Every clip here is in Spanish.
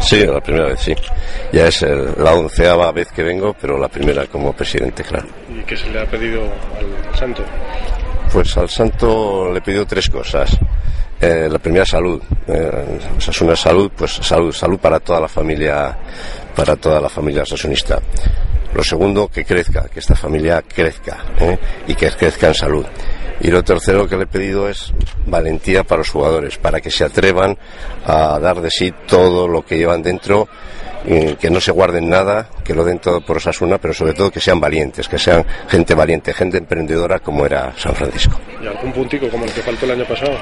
Sí, la primera vez, sí. Ya es el- la onceava vez que vengo, pero la primera como presidente, claro. ¿Y qué se le ha pedido al santo? Pues al santo le he pedido tres cosas. Eh, la primera salud, eh, Osasuna salud, pues salud, salud para toda la familia, para toda la familia osasunista. Lo segundo, que crezca, que esta familia crezca ¿eh? y que crezca en salud. Y lo tercero que le he pedido es valentía para los jugadores, para que se atrevan a dar de sí todo lo que llevan dentro, y que no se guarden nada, que lo den todo por Osasuna, pero sobre todo que sean valientes, que sean gente valiente, gente emprendedora como era San Francisco. ¿Y algún puntico como el que faltó el año pasado?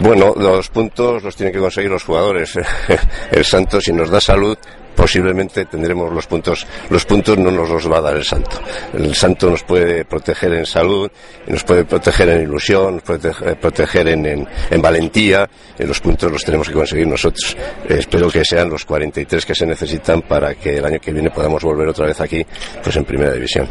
Bueno, los puntos los tienen que conseguir los jugadores. El Santo, si nos da salud, posiblemente tendremos los puntos. Los puntos no nos los va a dar el Santo. El Santo nos puede proteger en salud, nos puede proteger en ilusión, nos puede proteger- proteger en, en- en valentía. Los puntos los tenemos que conseguir nosotros. Eh, espero que sean los 43 que se necesitan para que el año que viene podamos volver otra vez aquí, pues en Primera División.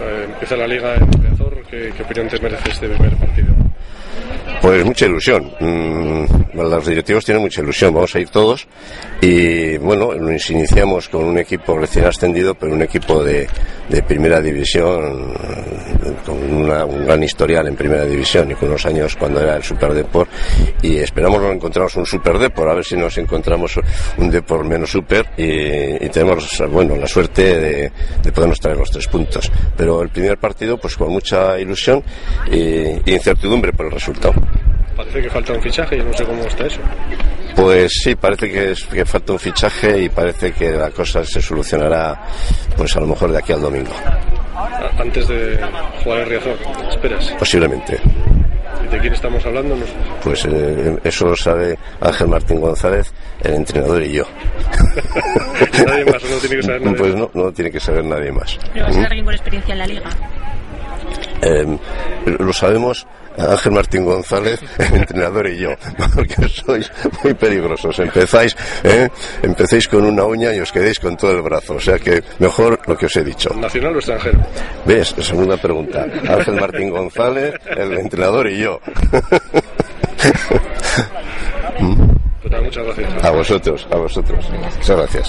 Eh, empieza la liga en. ¿Qué, qué opinión te merece este primer partido? Pues mucha ilusión. Mm, los directivos tienen mucha ilusión. Vamos a ir todos. Y bueno, iniciamos con un equipo recién ascendido, pero un equipo de, primera división, con una- un gran historial en primera división y con unos años cuando era el Super Deport. Y esperamos no encontramos un Super Deport, a ver si nos encontramos un Deport menos Super. Y, y tenemos, bueno, la suerte de, de podernos traer los tres puntos. Pero el primer partido, pues con mucha ilusión y, y incertidumbre por el resultado. Parece que falta un fichaje y no sé cómo está eso. Pues sí, parece que, es- que falta un fichaje y parece que la cosa se solucionará, pues a lo mejor de aquí al domingo, Antes de jugar en Riazor. ¿Esperas? posiblemente. ¿Y de quién estamos hablando? No sé. Pues eh, eso lo sabe Ángel Martín González, el entrenador y yo. Nadie más, no tiene que saber nadie Pues más. no, no tiene que saber nadie más. Pero va a ser alguien con experiencia en la liga. Eh, lo sabemos Ángel Martín González, el entrenador y yo, porque sois muy peligrosos. Empezáis, ¿eh? empecéis con una uña y os quedéis con todo el brazo. O sea que mejor lo que os he dicho. ¿Nacional o extranjero? ¿Ves? Segunda pregunta. Ángel Martín González, el entrenador y yo. Pues nada, muchas gracias. A vosotros, a vosotros. Muchas gracias.